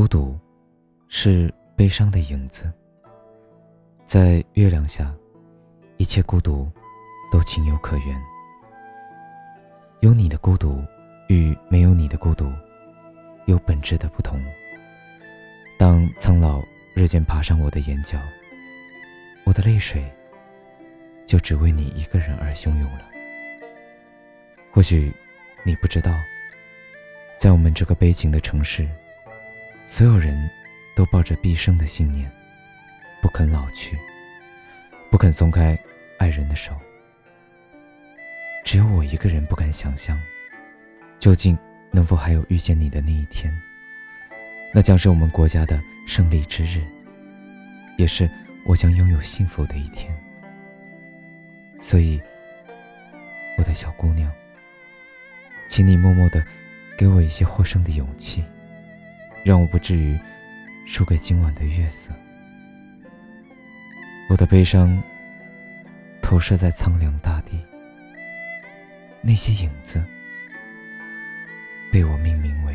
孤独，是悲伤的影子。在月亮下，一切孤独都情有可原。有你的孤独与没有你的孤独，有本质的不同。当苍老日渐爬上我的眼角，我的泪水就只为你一个人而汹涌了。或许你不知道，在我们这个悲情的城市，所有人都抱着毕生的信念。不肯老去，不肯松开爱人的手。只有我一个人不敢想象，究竟能否还有遇见你的那一天？那将是我们国家的胜利之日，也是我将拥有幸福的一天。所以，我的小姑娘，请你默默的给我一些获胜的勇气，让我不至于输给今晚的月色。我的悲伤投射在苍凉大地，那些影子被我命名为。